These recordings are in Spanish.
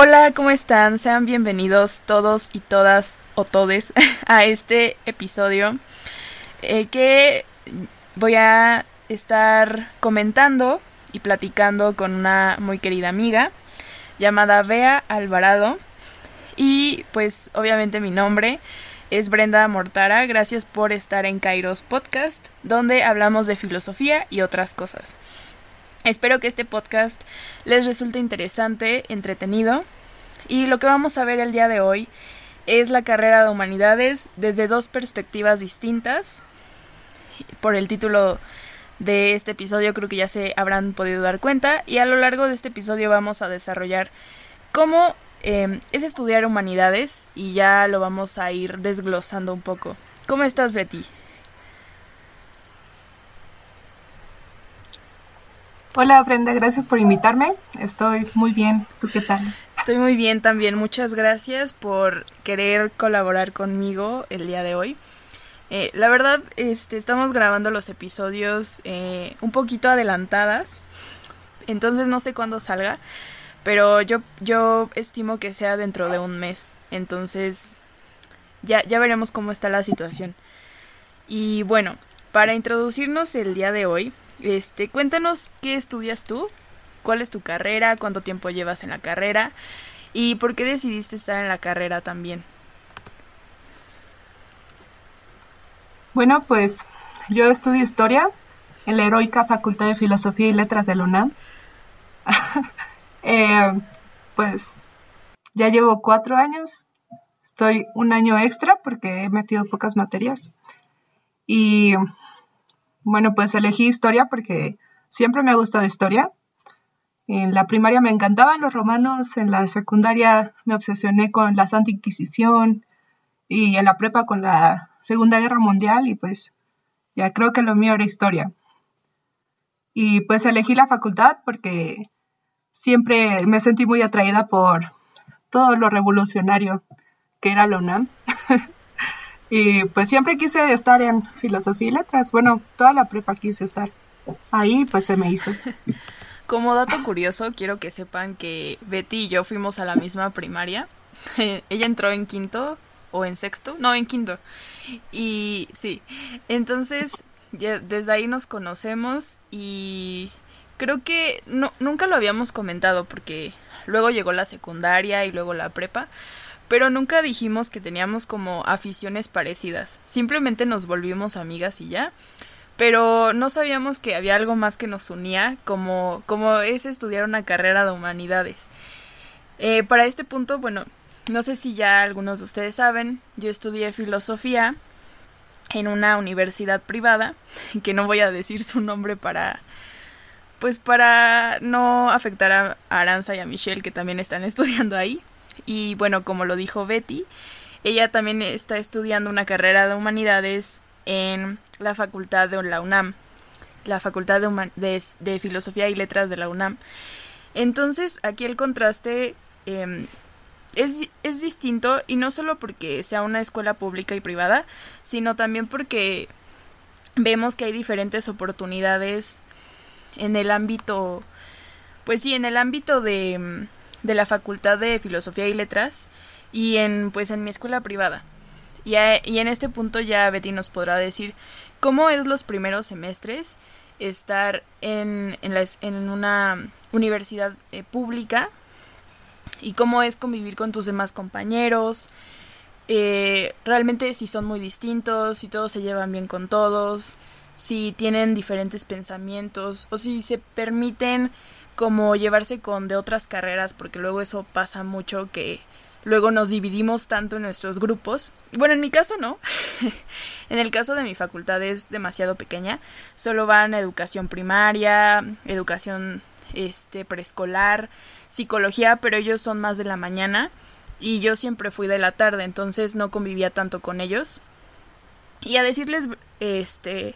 Hola, ¿cómo están? Sean bienvenidos todos y todas o todes a este episodio eh, que voy a estar comentando y platicando con una muy querida amiga llamada Bea Alvarado y pues obviamente mi nombre es Brenda Mortara. Gracias por estar en Kairos Podcast, donde hablamos de filosofía y otras cosas. Espero que este podcast les resulte interesante, entretenido. Y lo que vamos a ver el día de hoy es la carrera de humanidades desde dos perspectivas distintas. Por el título de este episodio creo que ya se habrán podido dar cuenta. Y a lo largo de este episodio vamos a desarrollar cómo eh, es estudiar humanidades y ya lo vamos a ir desglosando un poco. ¿Cómo estás, Betty? Hola Brenda, gracias por invitarme. Estoy muy bien. ¿Tú qué tal? Estoy muy bien también. Muchas gracias por querer colaborar conmigo el día de hoy. Eh, la verdad, este, estamos grabando los episodios eh, un poquito adelantadas, entonces no sé cuándo salga, pero yo, yo estimo que sea dentro de un mes, entonces ya, ya veremos cómo está la situación. Y bueno, para introducirnos el día de hoy, este, cuéntanos qué estudias tú, cuál es tu carrera, cuánto tiempo llevas en la carrera y por qué decidiste estar en la carrera también. Bueno, pues yo estudio historia en la heroica Facultad de Filosofía y Letras de la UNAM. Eh, pues ya llevo cuatro años, estoy un año extra porque he metido pocas materias. Y bueno, pues elegí historia porque siempre me ha gustado historia. En la primaria me encantaban los romanos, en la secundaria me obsesioné con la Santa Inquisición y en la prepa con la Segunda Guerra Mundial y pues ya creo que lo mío era historia. Y pues elegí la facultad porque siempre me sentí muy atraída por todo lo revolucionario que era la UNAM. Y pues siempre quise estar en filosofía y letras. Bueno, toda la prepa quise estar. Ahí pues se me hizo. Como dato curioso, quiero que sepan que Betty y yo fuimos a la misma primaria. Ella entró en quinto o en sexto, no, en quinto. Y sí, entonces desde ahí nos conocemos y creo que no, nunca lo habíamos comentado porque luego llegó la secundaria y luego la prepa, pero nunca dijimos que teníamos como aficiones parecidas. Simplemente nos volvimos amigas y ya. Pero no sabíamos que había algo más que nos unía, como, como es estudiar una carrera de humanidades. Eh, para este punto, bueno, no sé si ya algunos de ustedes saben, yo estudié filosofía en una universidad privada, que no voy a decir su nombre para pues para no afectar a Aranza y a Michelle que también están estudiando ahí. Y bueno, como lo dijo Betty, ella también está estudiando una carrera de humanidades en la facultad de la UNAM, la facultad de, de, filosofía y letras de la UNAM. Entonces, aquí el contraste em, es, es distinto y no solo porque sea una escuela pública y privada, sino también porque vemos que hay diferentes oportunidades en el ámbito, pues sí, en el ámbito de em, de la Facultad de Filosofía y Letras y en pues en mi escuela privada. Y, y en este punto ya Betty nos podrá decir cómo es los primeros semestres estar en, en, la, en una universidad eh, pública y cómo es convivir con tus demás compañeros, eh, realmente si son muy distintos, si todos se llevan bien con todos, si tienen diferentes pensamientos o si se permiten como llevarse con de otras carreras, porque luego eso pasa mucho que luego nos dividimos tanto en nuestros grupos. Bueno, en mi caso no. en el caso de mi facultad es demasiado pequeña. Solo van a educación primaria, educación este preescolar, psicología, pero ellos son más de la mañana y yo siempre fui de la tarde, entonces no convivía tanto con ellos. Y a decirles este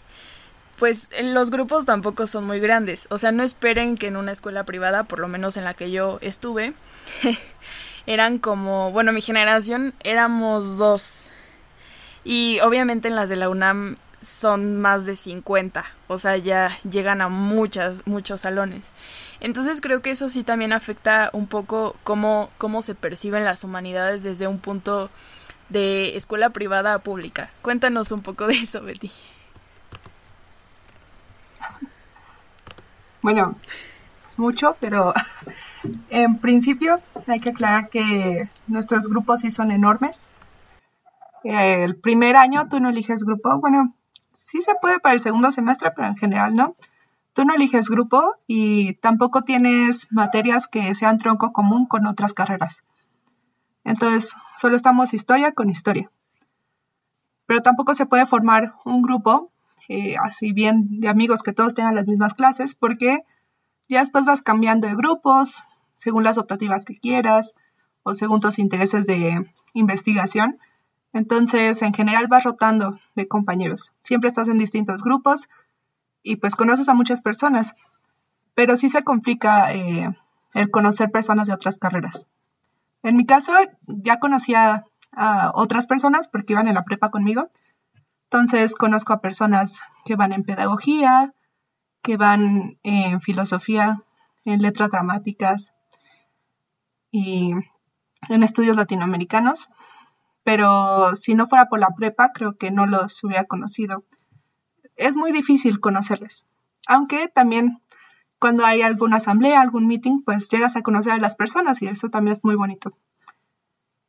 pues los grupos tampoco son muy grandes. O sea, no esperen que en una escuela privada, por lo menos en la que yo estuve, eran como, bueno, mi generación éramos dos. Y obviamente en las de la UNAM son más de 50, o sea, ya llegan a muchas, muchos salones. Entonces creo que eso sí también afecta un poco cómo, cómo se perciben las humanidades desde un punto de escuela privada a pública. Cuéntanos un poco de eso, Betty. Bueno, es mucho, pero en principio hay que aclarar que nuestros grupos sí son enormes. El primer año tú no eliges grupo, bueno, sí se puede para el segundo semestre, pero en general no. Tú no eliges grupo y tampoco tienes materias que sean tronco común con otras carreras. Entonces, solo estamos historia con historia. Pero tampoco se puede formar un grupo, eh, así bien de amigos que todos tengan las mismas clases, porque ya después vas cambiando de grupos, según las optativas que quieras o según tus intereses de investigación. Entonces, en general vas rotando de compañeros. Siempre estás en distintos grupos y pues conoces a muchas personas, pero sí se complica eh, el conocer personas de otras carreras. En mi caso, ya conocía a otras personas porque iban en la prepa conmigo. Entonces, conozco a personas que van en pedagogía, que van en filosofía, en letras dramáticas y en estudios latinoamericanos pero si no fuera por la prepa, creo que no los hubiera conocido. Es muy difícil conocerles, aunque también cuando hay alguna asamblea, algún meeting, pues llegas a conocer a las personas y eso también es muy bonito.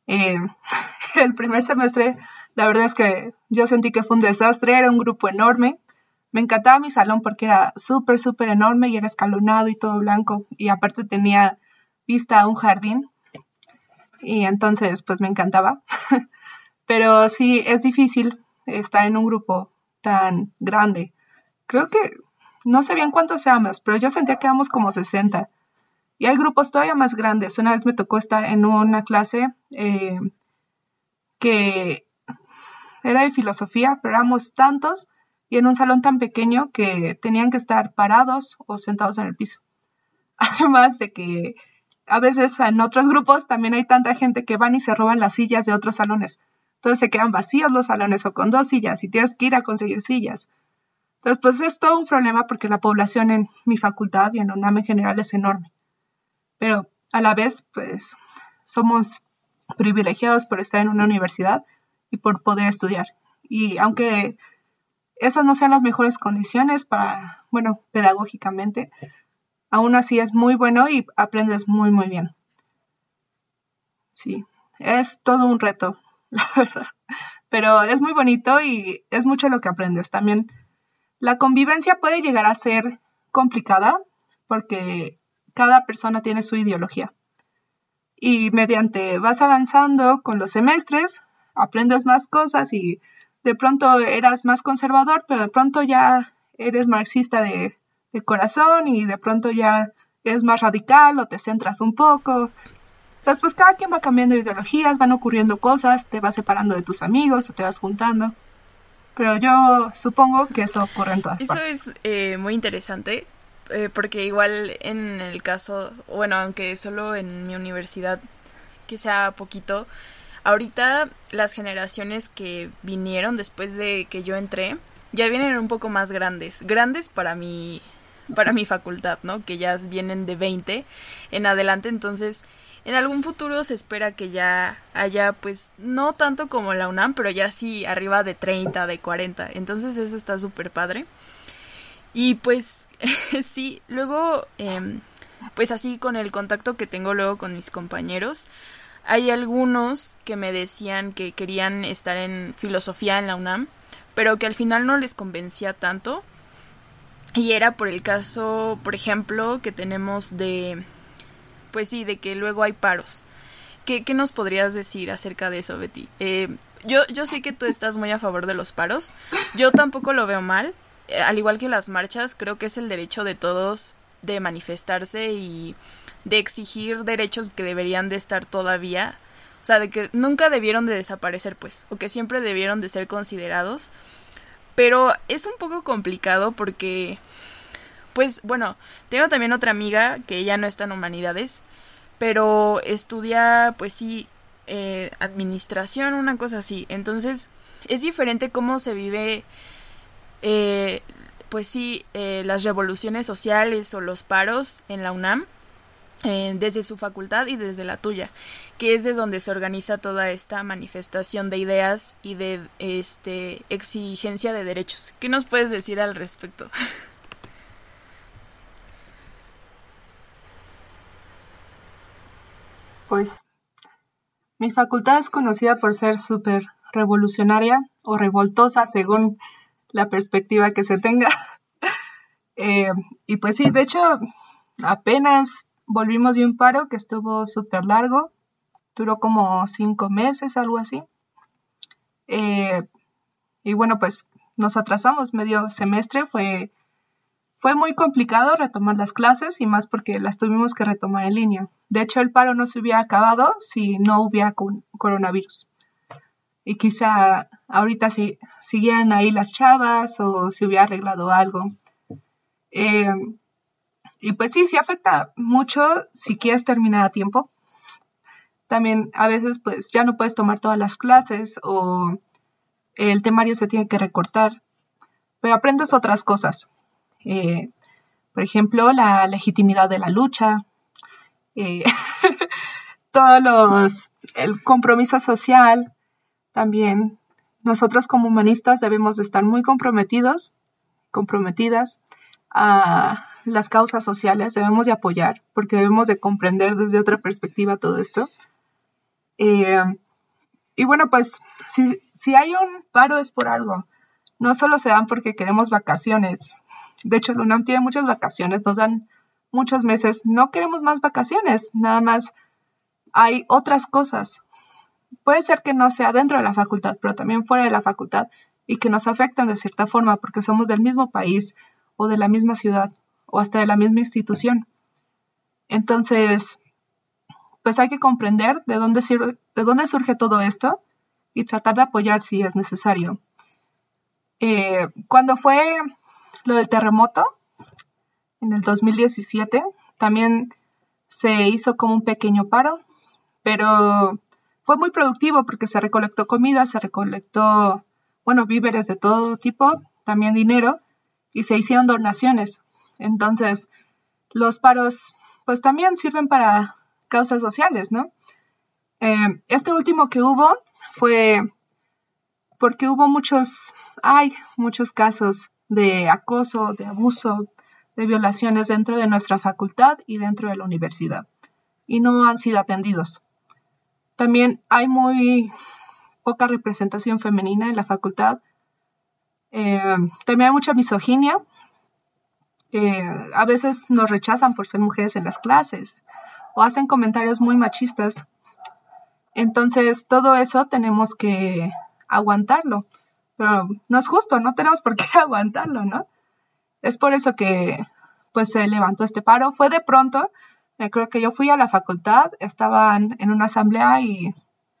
Eh, el primer semestre, la verdad es que yo sentí que fue un desastre, era un grupo enorme. Me encantaba mi salón porque era súper, súper enorme y era escalonado y todo blanco y aparte tenía vista a un jardín y entonces pues me encantaba. Pero sí es difícil estar en un grupo tan grande. Creo que no sé bien cuántos seamos, pero yo sentía que éramos como 60. Y hay grupos todavía más grandes. Una vez me tocó estar en una clase eh, que era de filosofía, pero éramos tantos y en un salón tan pequeño que tenían que estar parados o sentados en el piso. Además de que a veces en otros grupos también hay tanta gente que van y se roban las sillas de otros salones. Entonces se quedan vacíos los salones o con dos sillas y tienes que ir a conseguir sillas. Entonces, pues es todo un problema porque la población en mi facultad y en UNAM en general es enorme. Pero a la vez, pues somos privilegiados por estar en una universidad y por poder estudiar. Y aunque esas no sean las mejores condiciones para, bueno, pedagógicamente, aún así es muy bueno y aprendes muy, muy bien. Sí, es todo un reto, la verdad. Pero es muy bonito y es mucho lo que aprendes. También la convivencia puede llegar a ser complicada porque cada persona tiene su ideología. Y mediante vas avanzando con los semestres, aprendes más cosas y de pronto eras más conservador, pero de pronto ya eres marxista de de corazón y de pronto ya eres más radical o te centras un poco. Entonces, pues cada quien va cambiando ideologías, van ocurriendo cosas, te vas separando de tus amigos o te vas juntando. Pero yo supongo que eso ocurre en todas partes. Eso es eh, muy interesante, eh, porque igual en el caso, bueno, aunque solo en mi universidad, que sea poquito, ahorita las generaciones que vinieron después de que yo entré, ya vienen un poco más grandes. Grandes para mi para mi facultad, ¿no? Que ya vienen de 20 en adelante, entonces en algún futuro se espera que ya haya, pues, no tanto como la UNAM, pero ya sí arriba de 30, de 40. Entonces eso está súper padre. Y pues, sí, luego, em, pues así con el contacto que tengo luego con mis compañeros, hay algunos que me decían que querían estar en filosofía en la UNAM, pero que al final no les convencía tanto y era por el caso, por ejemplo, que tenemos de, pues sí, de que luego hay paros. ¿Qué, qué nos podrías decir acerca de eso, Betty? Eh, yo, yo sé que tú estás muy a favor de los paros. Yo tampoco lo veo mal. Eh, al igual que las marchas, creo que es el derecho de todos de manifestarse y de exigir derechos que deberían de estar todavía. O sea, de que nunca debieron de desaparecer, pues, o que siempre debieron de ser considerados. Pero es un poco complicado porque, pues bueno, tengo también otra amiga que ella no está en humanidades, pero estudia, pues sí, eh, administración, una cosa así. Entonces, es diferente cómo se vive eh, pues sí, eh, las revoluciones sociales o los paros en la UNAM, eh, desde su facultad y desde la tuya, que es de donde se organiza toda esta manifestación de ideas y de este exigencia de derechos. ¿Qué nos puedes decir al respecto? Pues mi facultad es conocida por ser súper revolucionaria o revoltosa según la perspectiva que se tenga. Eh, y pues sí, de hecho, apenas volvimos de un paro que estuvo súper largo, duró como cinco meses, algo así. Eh, y bueno, pues nos atrasamos medio semestre, fue, fue muy complicado retomar las clases y más porque las tuvimos que retomar en línea. De hecho, el paro no se hubiera acabado si no hubiera coronavirus y quizá ahorita si siguieran ahí las chavas o se hubiera arreglado algo. Eh, y pues sí, sí afecta mucho si quieres terminar a tiempo. También a veces pues ya no puedes tomar todas las clases o el temario se tiene que recortar, pero aprendes otras cosas. Eh, por ejemplo, la legitimidad de la lucha, eh, todos los, el compromiso social, también nosotros como humanistas debemos de estar muy comprometidos, comprometidas a las causas sociales, debemos de apoyar, porque debemos de comprender desde otra perspectiva todo esto. Eh, y bueno, pues si, si hay un paro es por algo. No solo se dan porque queremos vacaciones. De hecho, la UNAM tiene muchas vacaciones, nos dan muchos meses. No queremos más vacaciones, nada más hay otras cosas puede ser que no sea dentro de la facultad, pero también fuera de la facultad y que nos afectan de cierta forma porque somos del mismo país o de la misma ciudad o hasta de la misma institución. Entonces, pues hay que comprender de dónde, de dónde surge todo esto y tratar de apoyar si es necesario. Eh, cuando fue lo del terremoto, en el 2017, también se hizo como un pequeño paro, pero fue muy productivo porque se recolectó comida, se recolectó, bueno, víveres de todo tipo, también dinero, y se hicieron donaciones. Entonces, los paros, pues también sirven para causas sociales, ¿no? Eh, este último que hubo fue porque hubo muchos, hay muchos casos de acoso, de abuso, de violaciones dentro de nuestra facultad y dentro de la universidad, y no han sido atendidos. También hay muy poca representación femenina en la facultad. Eh, también hay mucha misoginia. A veces nos rechazan por ser mujeres en las clases o hacen comentarios muy machistas. Entonces, todo eso tenemos que aguantarlo. Pero no es justo, no tenemos por qué aguantarlo, ¿no? Es por eso que pues se levantó este paro. Fue de pronto, creo que yo fui a la facultad, estaban en una asamblea y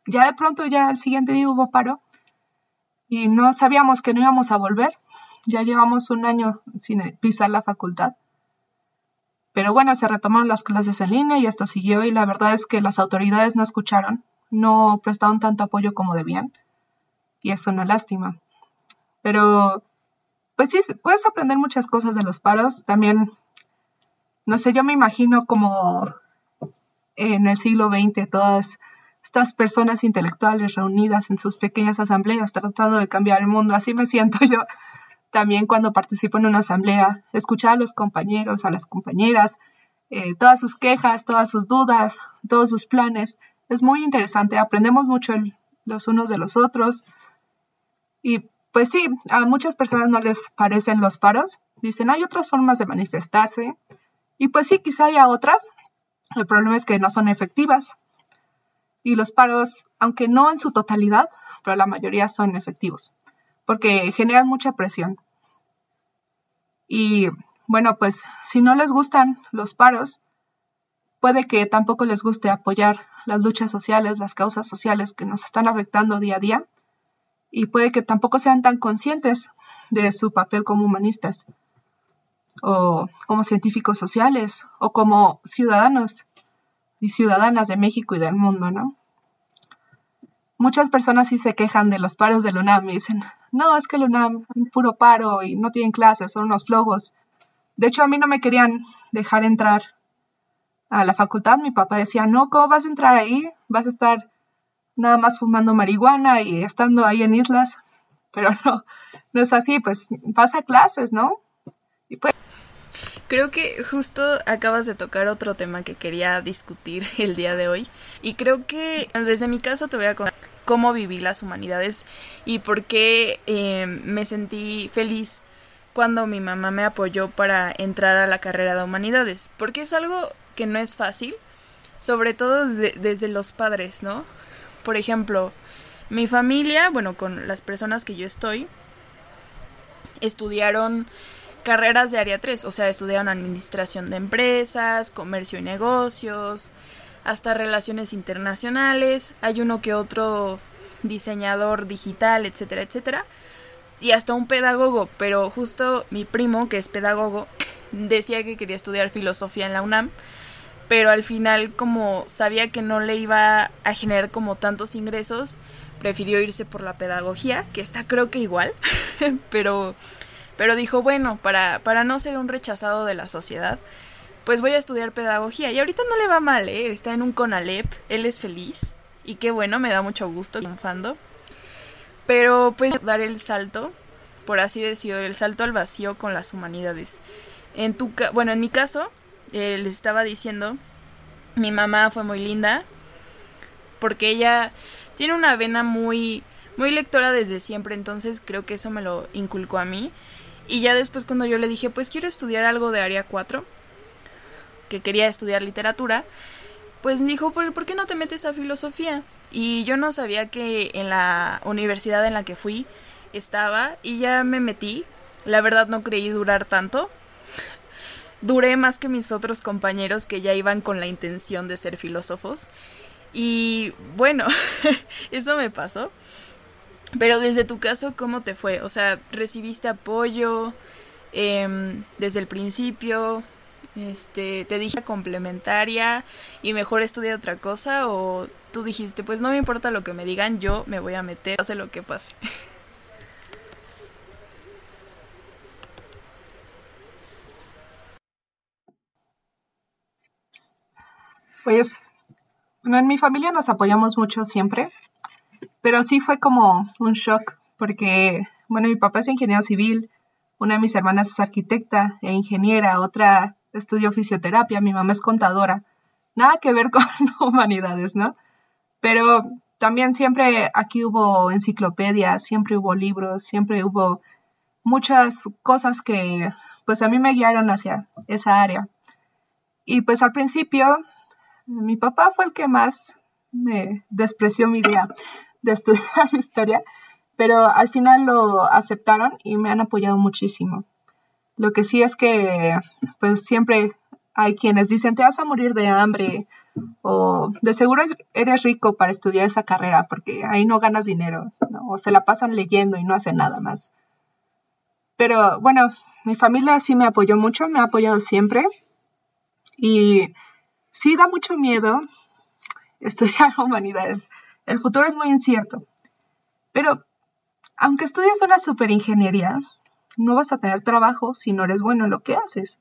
ya de pronto, ya el siguiente día hubo paro y no sabíamos que no íbamos a volver. Ya llevamos un año sin pisar la facultad. Pero bueno, se retomaron las clases en línea y esto siguió y la verdad es que las autoridades no escucharon, no prestaron tanto apoyo como debían y es una lástima. Pero, pues sí, puedes aprender muchas cosas de los paros. También no sé, yo me imagino como en el siglo XX todas estas personas intelectuales reunidas en sus pequeñas asambleas tratando de cambiar el mundo. Así me siento yo también cuando participo en una asamblea, escuchar a los compañeros, a las compañeras, eh, todas sus quejas, todas sus dudas, todos sus planes. Es muy interesante, aprendemos mucho los unos de los otros. Y pues sí, a muchas personas no les parecen los paros. Dicen, hay otras formas de manifestarse, y pues sí, quizá haya otras. El problema es que no son efectivas. Y los paros, aunque no en su totalidad, pero la mayoría son efectivos, porque generan mucha presión. Y bueno, pues si no les gustan los paros, puede que tampoco les guste apoyar las luchas sociales, las causas sociales que nos están afectando día a día, y puede que tampoco sean tan conscientes de su papel como humanistas o como científicos sociales o como ciudadanos y ciudadanas de México y del mundo, ¿no? Muchas personas sí se quejan de los paros del UNAM y dicen, no, es que el UNAM es un puro paro y no tienen clases, son unos flojos. De hecho, a mí no me querían dejar entrar a la facultad. Mi papá decía, no, ¿cómo vas a entrar ahí? Vas a estar nada más fumando marihuana y estando ahí en islas. Pero no, no es así, pues vas a clases, ¿no? Creo que justo acabas de tocar otro tema que quería discutir el día de hoy. Y creo que desde mi caso te voy a contar cómo viví las humanidades y por qué eh, me sentí feliz cuando mi mamá me apoyó para entrar a la carrera de humanidades. Porque es algo que no es fácil, sobre todo desde, los padres, ¿no? Por ejemplo, mi familia, bueno, con las personas que yo estoy, estudiaron carreras de área 3, o sea, estudiaron administración de empresas, comercio y negocios, hasta relaciones internacionales, hay uno que otro diseñador digital, etcétera, etcétera, y hasta un pedagogo, pero justo mi primo, que es pedagogo, decía que quería estudiar filosofía en la UNAM, pero al final como sabía que no le iba a generar como tantos ingresos, prefirió irse por la pedagogía, que está creo que igual, pero, pero dijo, bueno, para, para no ser un rechazado de la sociedad, pues voy a estudiar pedagogía. Y ahorita no le va mal, ¿eh? está en un CONALEP, él es feliz, y qué bueno, me da mucho gusto triunfando. Pero pues dar el salto, por así decirlo, el salto al vacío con las humanidades. En tu bueno, en mi caso, eh, les estaba diciendo, mi mamá fue muy linda porque ella tiene una vena muy muy lectora desde siempre, entonces creo que eso me lo inculcó a mí. Y ya después cuando yo le dije, pues quiero estudiar algo de área 4, que quería estudiar literatura, pues dijo, ¿por, ¿por qué no te metes a filosofía? Y yo no sabía que en la universidad en la que fui estaba y ya me metí. La verdad no creí durar tanto, duré más que mis otros compañeros que ya iban con la intención de ser filósofos. Y bueno, eso me pasó. Pero desde tu caso, ¿cómo te fue? O sea, ¿recibiste apoyo em, desde el principio? Este, ¿Te dije complementaria y mejor estudiar otra cosa? ¿O tú dijiste, pues no me importa lo que me digan, yo me voy a meter, hace lo que pase? Pues, bueno, en mi familia nos apoyamos mucho siempre, pero sí fue como un shock, porque, bueno, mi papá es ingeniero civil, una de mis hermanas es arquitecta e ingeniera, otra estudió fisioterapia, mi mamá es contadora. Nada que ver con humanidades, ¿no? Pero también siempre aquí hubo enciclopedias, siempre hubo libros, siempre hubo muchas cosas que pues a mí me guiaron hacia esa área. Y pues al principio mi papá fue el que más me despreció mi idea de estudiar historia, pero al final lo aceptaron y me han apoyado muchísimo. Lo que sí es que, pues siempre hay quienes dicen, te vas a morir de hambre o de seguro eres rico para estudiar esa carrera porque ahí no ganas dinero o se la pasan leyendo y no hacen nada más. Pero bueno, mi familia sí me apoyó mucho, me ha apoyado siempre y sí da mucho miedo estudiar humanidades. El futuro es muy incierto. Pero aunque estudies una superingeniería, no vas a tener trabajo si no eres bueno en lo que haces,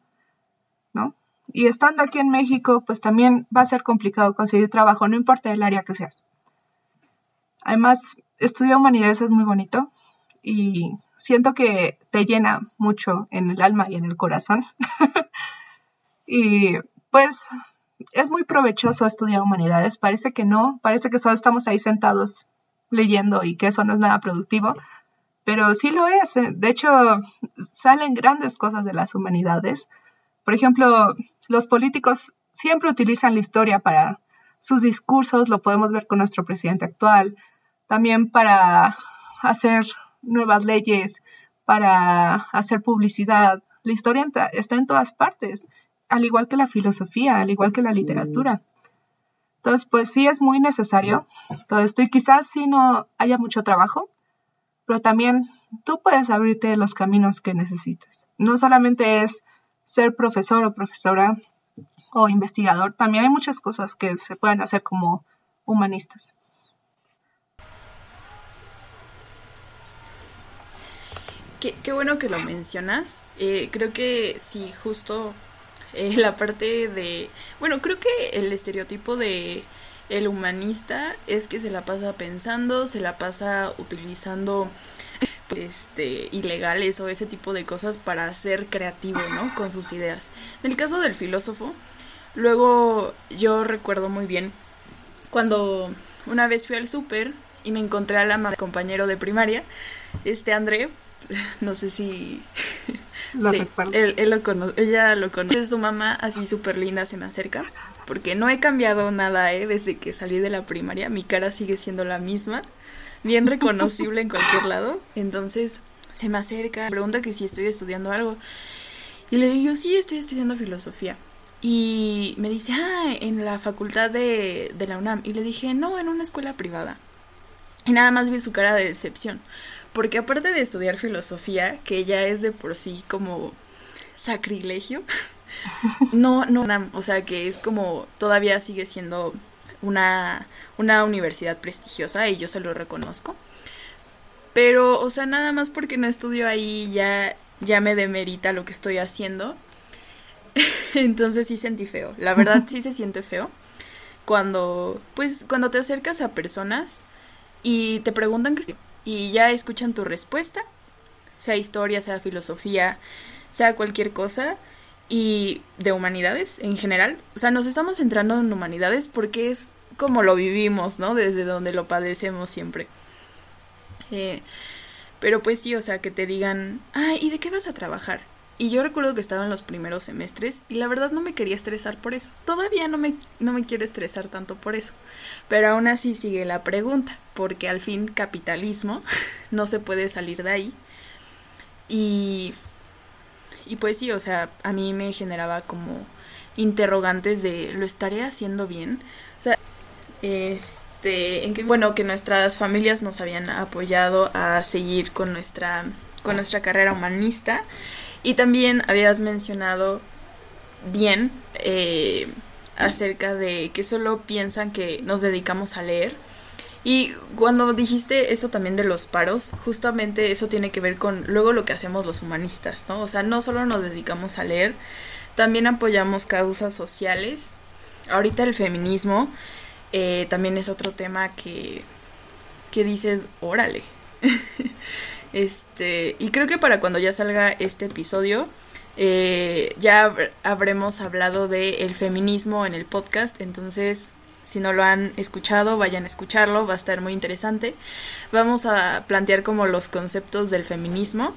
¿no? Y estando aquí en México, pues también va a ser complicado conseguir trabajo, no importa el área que seas. Además, estudiar humanidades es muy bonito y siento que te llena mucho en el alma y en el corazón. y pues es muy provechoso estudiar humanidades. Parece que no, parece que solo estamos ahí sentados leyendo y que eso no es nada productivo, pero sí lo es. Eh. De hecho, salen grandes cosas de las humanidades. Por ejemplo, los políticos siempre utilizan la historia para sus discursos, lo podemos ver con nuestro presidente actual, también para hacer nuevas leyes, para hacer publicidad. La historia está en todas partes al igual que la filosofía, al igual que la literatura. Entonces, pues sí es muy necesario todo esto y quizás sí no haya mucho trabajo, pero también tú puedes abrirte los caminos que necesitas. No solamente es ser profesor o profesora o investigador, también hay muchas cosas que se pueden hacer como humanistas. Qué, qué bueno que lo mencionas. Eh, creo que sí, justo eh, la parte de... Bueno, creo que el estereotipo de el humanista es que se la pasa pensando, se la pasa utilizando pues, este ilegales o ese tipo de cosas para ser creativo, ¿no? Con sus ideas. En el caso del filósofo, luego yo recuerdo muy bien cuando una vez fui al súper y me encontré a la compañero de primaria, este André, no sé si lo sí, Él, lo conoce, ella lo conoce. Su mamá así súper linda se me acerca, porque no he cambiado nada, ¿eh? Desde que salí de la primaria, mi cara sigue siendo la misma, bien reconocible en cualquier lado. Entonces se me acerca, me pregunta que si estoy estudiando algo. Y le digo, sí, estoy estudiando filosofía. Y me dice, ah, en la facultad de, de la UNAM. Y le dije, no, en una escuela privada. Y nada más vi su cara de decepción. Porque aparte de estudiar filosofía, que ya es de por sí como sacrilegio, no, no, o sea que es como todavía sigue siendo una, una universidad prestigiosa y yo se lo reconozco. Pero, o sea, nada más porque no estudio ahí ya, ya me demerita lo que estoy haciendo. Entonces sí sentí feo. La verdad sí se siente feo. Cuando, pues, cuando te acercas a personas y te preguntan que y ya escuchan tu respuesta, sea historia, sea filosofía, sea cualquier cosa, y de humanidades en general. O sea, nos estamos centrando en humanidades porque es como lo vivimos, ¿no? Desde donde lo padecemos siempre. Eh, pero pues sí, o sea, que te digan, ay, ¿y de qué vas a trabajar? Y yo recuerdo que estaba en los primeros semestres y la verdad no me quería estresar por eso. Todavía no me, no me quiero estresar tanto por eso. Pero aún así sigue la pregunta, porque al fin capitalismo no se puede salir de ahí. Y, y pues sí, o sea, a mí me generaba como interrogantes de, ¿lo estaré haciendo bien? O sea, este, en que, bueno, que nuestras familias nos habían apoyado a seguir con nuestra, con nuestra carrera humanista y también habías mencionado bien eh, acerca de que solo piensan que nos dedicamos a leer. Y cuando dijiste eso también de los paros, justamente eso tiene que ver con luego lo que hacemos los humanistas, ¿no? O sea, no solo nos dedicamos a leer, también apoyamos causas sociales. Ahorita el feminismo eh, también es otro tema que, que dices, órale. Este, y creo que para cuando ya salga este episodio, eh, ya habremos hablado del el feminismo en el podcast, entonces si no lo han escuchado, vayan a escucharlo, va a estar muy interesante. Vamos a plantear como los conceptos del feminismo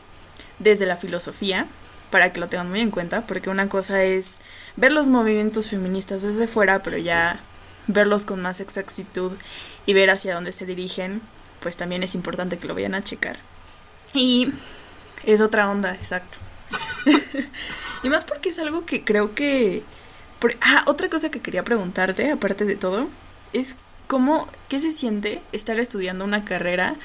desde la filosofía, para que lo tengan muy en cuenta, porque una cosa es ver los movimientos feministas desde fuera, pero ya verlos con más exactitud y ver hacia dónde se dirigen, pues también es importante que lo vayan a checar. Y es otra onda, exacto. y más porque es algo que creo que... ah, otra cosa que quería preguntarte, aparte de todo, es cómo, qué se siente estar estudiando una carrera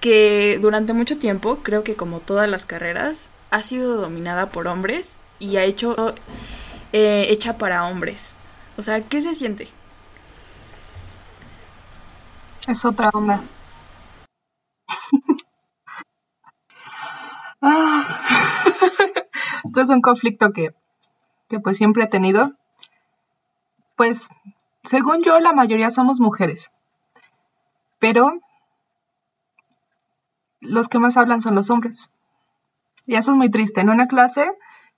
que durante mucho tiempo, creo que como todas las carreras, ha sido dominada por hombres y ha hecho eh, hecha para hombres. O sea, ¿qué se siente? Es otra onda. Esto es un conflicto que, que pues siempre he tenido. Pues, según yo, la mayoría somos mujeres. Pero los que más hablan son los hombres. Y eso es muy triste. En una clase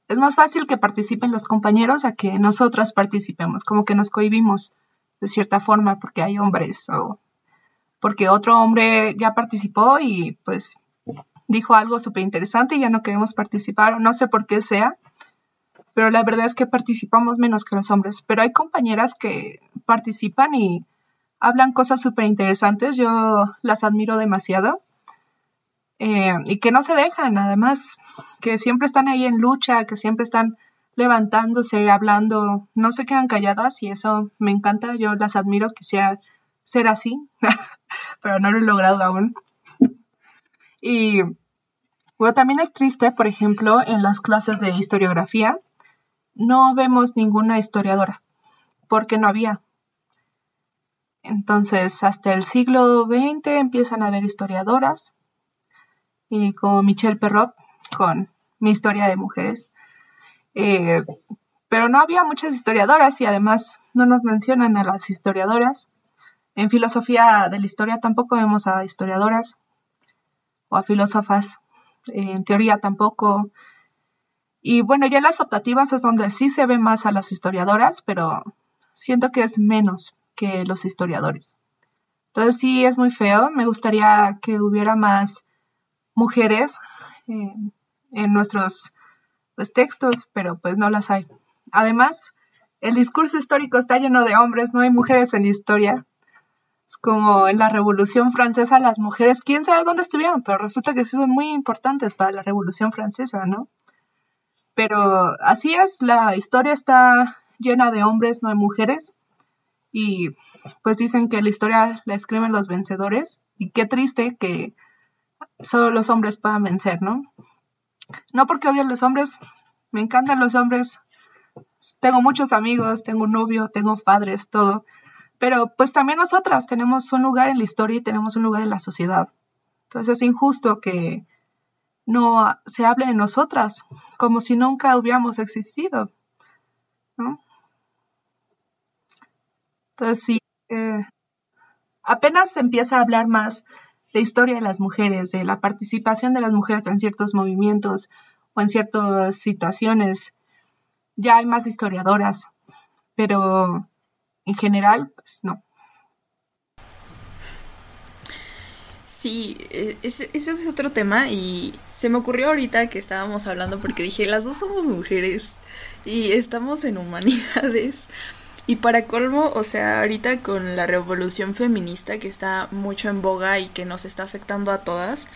es más fácil que participen los compañeros a que nosotras participemos, como que nos cohibimos de cierta forma porque hay hombres o porque otro hombre ya participó y pues dijo algo súper interesante y ya no queremos participar, no sé por qué sea, pero la verdad es que participamos menos que los hombres. Pero hay compañeras que participan y hablan cosas súper interesantes, yo las admiro demasiado. Eh, y que no se dejan, además, que siempre están ahí en lucha, que siempre están levantándose, hablando, no se quedan calladas y eso me encanta, yo las admiro, quisiera ser así, pero no lo he logrado aún. Y bueno, también es triste, por ejemplo, en las clases de historiografía, no vemos ninguna historiadora, porque no había. Entonces, hasta el siglo XX empiezan a haber historiadoras y como Michelle Perrot con Mi historia de mujeres. Eh, pero no había muchas historiadoras y además no nos mencionan a las historiadoras. En filosofía de la historia tampoco vemos a historiadoras o a filósofas. En teoría tampoco. Y bueno, ya las optativas es donde sí se ve más a las historiadoras, pero siento que es menos que los historiadores. Entonces sí es muy feo. Me gustaría que hubiera más mujeres eh, en nuestros pues, textos, pero pues no las hay. Además, el discurso histórico está lleno de hombres, no hay mujeres en la historia. Como en la Revolución Francesa las mujeres, quién sabe dónde estuvieron, pero resulta que son muy importantes para la Revolución Francesa, ¿no? Pero así es, la historia está llena de hombres, no hay mujeres. Y pues dicen que la historia la escriben los vencedores. Y qué triste que solo los hombres puedan vencer, ¿no? No porque odio a los hombres, me encantan los hombres, tengo muchos amigos, tengo un novio, tengo padres, todo. Pero pues también nosotras tenemos un lugar en la historia y tenemos un lugar en la sociedad. Entonces es injusto que no se hable de nosotras como si nunca hubiéramos existido. Entonces sí, eh, apenas se empieza a hablar más de historia de las mujeres, de la participación de las mujeres en ciertos movimientos o en ciertas situaciones ya hay más historiadoras, pero en general, pues no. Sí, e, ese, es otro tema y se me ocurrió ahorita que estábamos hablando porque dije, las dos somos mujeres y estamos en humanidades. Y para colmo, o sea, ahorita con la revolución feminista que está mucho en boga y que nos está afectando a todas,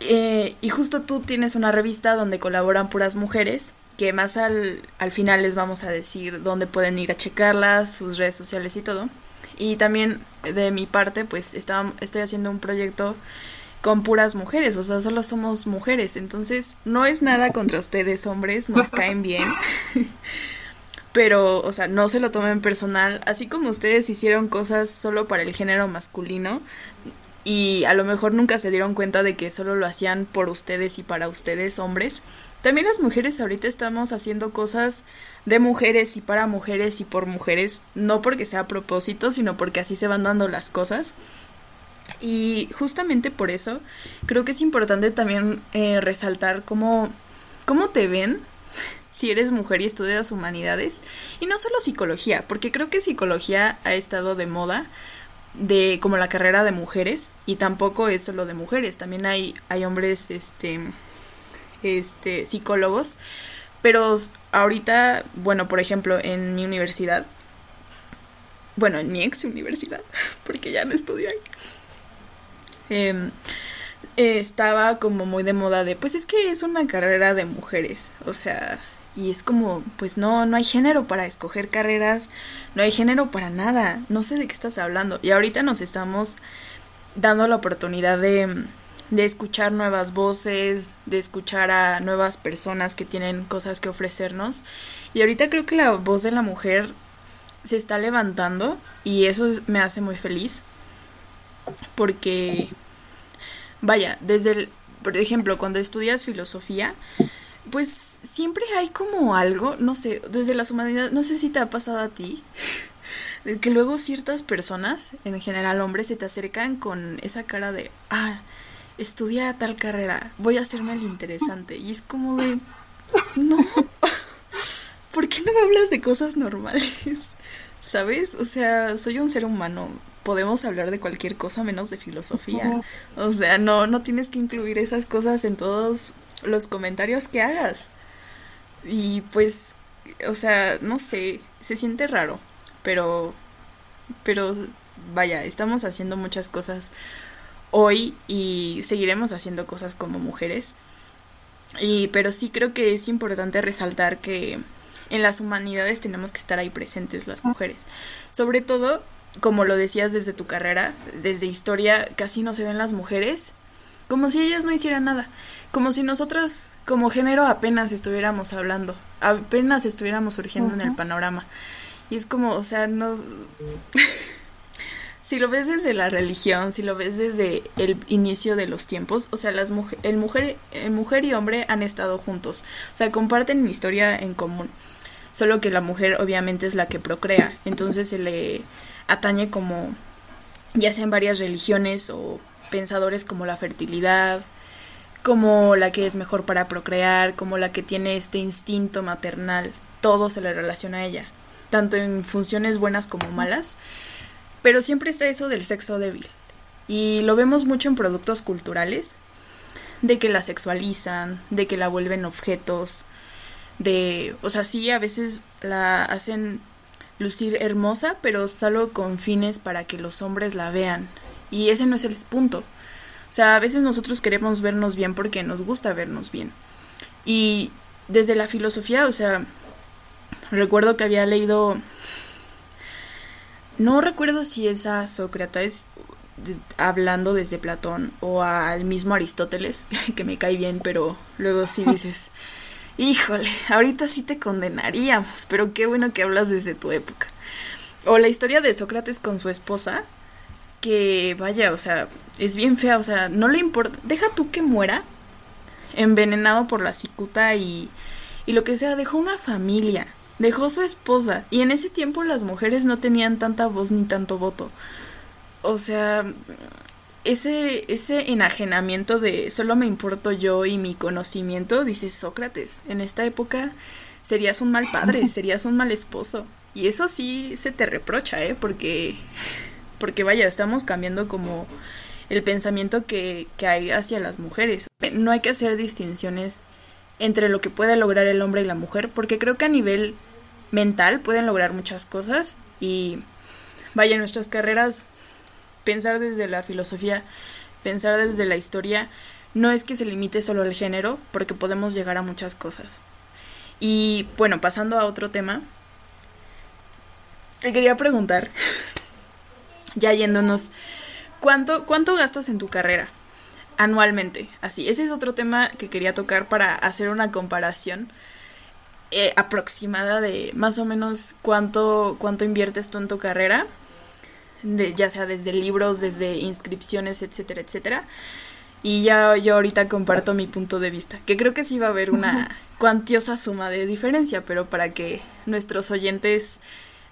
eh, y justo tú tienes una revista donde colaboran puras mujeres, que más al, al final les vamos a decir dónde pueden ir a checarlas, sus redes sociales y todo. Y también de mi parte, pues estaba, estoy haciendo un proyecto con puras mujeres, o sea, solo somos mujeres, entonces no es nada contra ustedes hombres, nos caen bien, pero, o sea, no se lo tomen personal, así como ustedes hicieron cosas solo para el género masculino, y a lo mejor nunca se dieron cuenta de que solo lo hacían por ustedes y para ustedes hombres. También las mujeres ahorita estamos haciendo cosas de mujeres y para mujeres y por mujeres, no porque sea a propósito, sino porque así se van dando las cosas. Y justamente por eso creo que es importante también eh, resaltar cómo, cómo te ven si eres mujer y estudias humanidades y no solo psicología, porque creo que psicología ha estado de moda de como la carrera de mujeres y tampoco es solo de mujeres, también hay hay hombres este este psicólogos, pero ahorita, bueno, por ejemplo, en mi universidad bueno, en mi ex universidad, porque ya no estudio ahí. Em, estaba como muy de moda de, pues es que es una carrera de mujeres, o sea, y es como, pues no, no hay género para escoger carreras, no hay género para nada, no sé de qué estás hablando. Y ahorita nos estamos dando la oportunidad de, de escuchar nuevas voces, de escuchar a nuevas personas que tienen cosas que ofrecernos. Y ahorita creo que la voz de la mujer se está levantando y eso me hace muy feliz. Porque, vaya, desde el, por ejemplo, cuando estudias filosofía, pues siempre hay como algo, no sé, desde las humanidades, no sé si te ha pasado a ti, que luego ciertas personas, en general hombres, se te acercan con esa cara de, ah, estudia tal carrera, voy a hacerme el interesante. Y es como de, no, ¿por qué no me hablas de cosas normales? ¿Sabes? O sea, soy un ser humano, podemos hablar de cualquier cosa menos de filosofía. O sea, no, no tienes que incluir esas cosas en todos los comentarios que hagas. Y pues, o sea, no sé, se siente raro, pero, pero, vaya, estamos haciendo muchas cosas hoy y seguiremos haciendo cosas como mujeres. Y, pero sí creo que es importante resaltar que en las humanidades tenemos que estar ahí presentes las mujeres. Sobre todo, como lo decías desde tu carrera, desde historia, casi no se ven las mujeres como si ellas no hicieran nada, como si nosotras como género apenas estuviéramos hablando, apenas estuviéramos surgiendo en el panorama. Y es como, o sea, no... si lo ves desde la religión, si lo ves desde el inicio de los tiempos, o sea, las el mujer, el mujer y hombre han estado juntos, o sea, comparten una historia en común, solo que la mujer obviamente es la que procrea, entonces se le atañe como, ya sea en varias religiones o pensadores como la fertilidad, como la que es mejor para procrear, como la que tiene este instinto maternal, todo se le relaciona a ella, tanto en funciones buenas como malas pero siempre está eso del sexo débil. Y lo vemos mucho en productos culturales, de que la sexualizan, de que la vuelven objetos, de, o sea, sí, a veces la hacen lucir hermosa, pero solo con fines para que los hombres la vean. Y ese no es el punto. O sea, a veces nosotros queremos vernos bien porque nos gusta vernos bien. Y desde la filosofía, o sea, recuerdo que había leído no recuerdo si es a Sócrates hablando desde Platón o al mismo Aristóteles, que me cae bien, pero luego sí dices, híjole, ahorita sí te condenaríamos, pero qué bueno que hablas desde tu época. O la historia de Sócrates con su esposa, que vaya, o sea, es bien fea, o sea, no le importa, deja tú que muera envenenado por la cicuta y, y lo que sea, dejó una familia Dejó su esposa y en ese tiempo las mujeres no tenían tanta voz ni tanto voto. O sea, ese, ese enajenamiento de solo me importo yo y mi conocimiento, dice Sócrates, en esta época serías un mal padre, serías un mal esposo. Y eso sí se te reprocha, ¿eh? Porque, porque vaya, estamos cambiando como el pensamiento que, que hay hacia las mujeres. No hay que hacer distinciones entre lo que puede lograr el hombre y la mujer, porque creo que a nivel mental pueden lograr muchas cosas y vaya nuestras carreras pensar desde la filosofía, pensar desde la historia, no es que se limite solo al género, porque podemos llegar a muchas cosas. Y bueno, pasando a otro tema, te quería preguntar, ya yéndonos, ¿cuánto, cuánto gastas en tu carrera? anualmente, así. Ese es otro tema que quería tocar para hacer una comparación eh, aproximada de más o menos cuánto, cuánto inviertes tú en tu carrera, de, ya sea desde libros, desde inscripciones, etcétera, etcétera. Y ya yo ahorita comparto mi punto de vista, que creo que sí va a haber una cuantiosa suma de diferencia, pero para que nuestros oyentes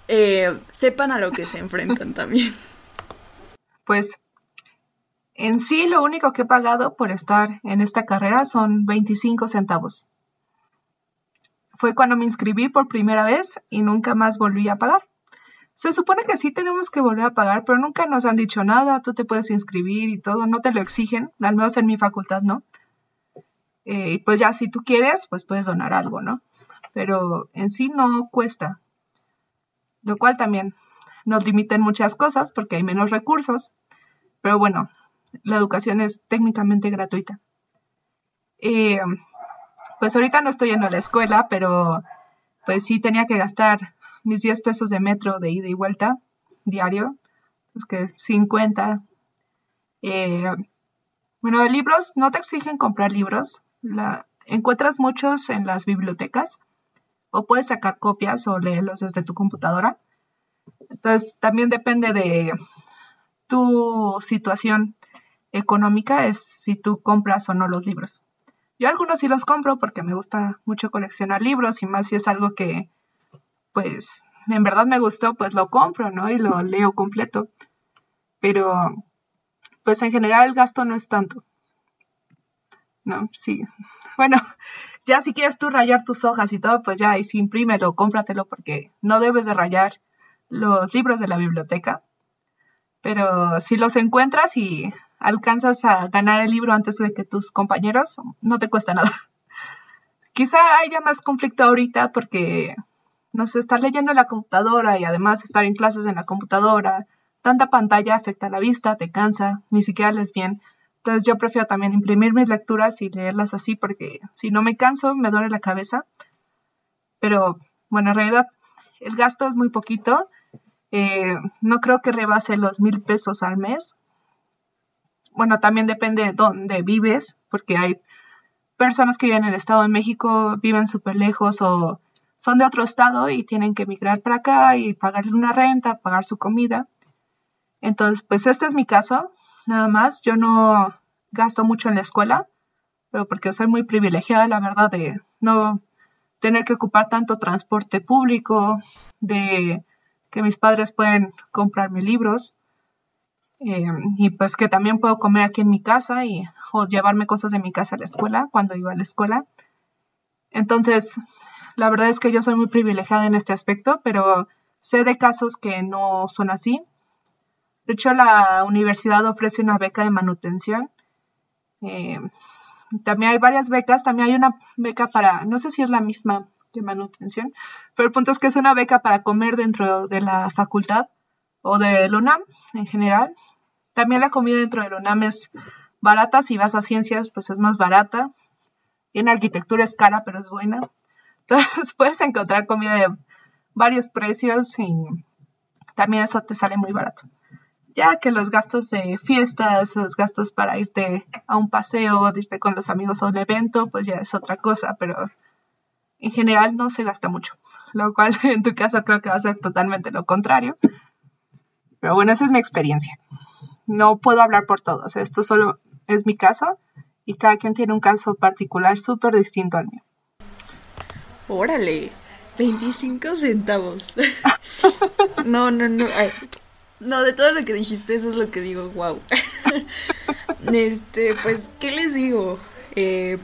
eh, sepan a lo que se enfrentan también. Pues en sí, lo único que he pagado por estar en esta carrera son 25 centavos. Fue cuando me inscribí por primera vez y nunca más volví a pagar. Se supone que sí tenemos que volver a pagar, pero nunca nos han dicho nada, tú te puedes inscribir y todo, no te lo exigen, al menos en mi facultad no. Eh, y pues ya si tú quieres, pues puedes donar algo, ¿no? Pero en sí no cuesta. Lo cual también nos limita en muchas cosas porque hay menos recursos. Pero bueno, la educación es técnicamente gratuita. Eh, pues ahorita no estoy a la escuela, pero pues sí tenía que gastar mis 10 pesos de metro de ida y vuelta diario, pues que 50. Eh, bueno, de libros, no te exigen comprar libros, la, encuentras muchos en las bibliotecas o puedes sacar copias o leerlos desde tu computadora. Entonces, también depende de tu situación económica es si tú compras o no los libros. Yo algunos sí los compro porque me gusta mucho coleccionar libros y más si es algo que, pues, en verdad me gustó, pues lo compro, ¿no? Y lo leo completo. Pero, pues en general el gasto no es tanto. No, sí. Bueno, ya si quieres tú rayar tus hojas y todo, pues ya, y sí, imprímelo, cómpratelo porque no debes de rayar los libros de la biblioteca. Pero si los encuentras y alcanzas a ganar el libro antes de que tus compañeros, no te cuesta nada. Quizá haya más conflicto ahorita porque, no sé, estar leyendo en la computadora y además estar en clases en la computadora, tanta pantalla afecta la vista, te cansa, ni siquiera lees bien. Entonces yo prefiero también imprimir mis lecturas y leerlas así porque si no me canso me duele la cabeza. Pero bueno, en realidad el gasto es muy poquito. Eh, no creo que rebase los mil pesos al mes bueno, también depende de dónde vives, porque hay personas que viven en el Estado de México, viven súper lejos o son de otro estado y tienen que emigrar para acá y pagarle una renta, pagar su comida. Entonces, pues este es mi caso, nada más. Yo no gasto mucho en la escuela, pero porque soy muy privilegiada, la verdad, de no tener que ocupar tanto transporte público, de que mis padres pueden comprarme libros eh, y pues que también puedo comer aquí en mi casa y o llevarme cosas de mi casa a la escuela cuando iba a la escuela. Entonces, la verdad es que yo soy muy privilegiada en este aspecto, pero sé de casos que no son así. De hecho, la universidad ofrece una beca de manutención. Eh, también hay varias becas, también hay una beca para, no sé si es la misma de manutención, pero el punto es que es una beca para comer dentro de la facultad o del UNAM en general. También la comida dentro del UNAM es barata, si vas a ciencias pues es más barata. En arquitectura es cara, pero es buena. Entonces puedes encontrar comida de varios precios y también eso te sale muy barato. Ya que los gastos de fiestas, los gastos para irte a un paseo, irte con los amigos a un evento, pues ya es otra cosa, pero en general no se gasta mucho. Lo cual en tu caso creo que va a ser totalmente lo contrario. Pero bueno, esa es mi experiencia. No puedo hablar por todos. Esto solo es mi caso y cada quien tiene un caso particular súper distinto al mío. Órale, 25 centavos. no, no, no. no, de todo lo que dijiste, eso es lo que digo, wow. este, pues, ¿qué les digo? Eh,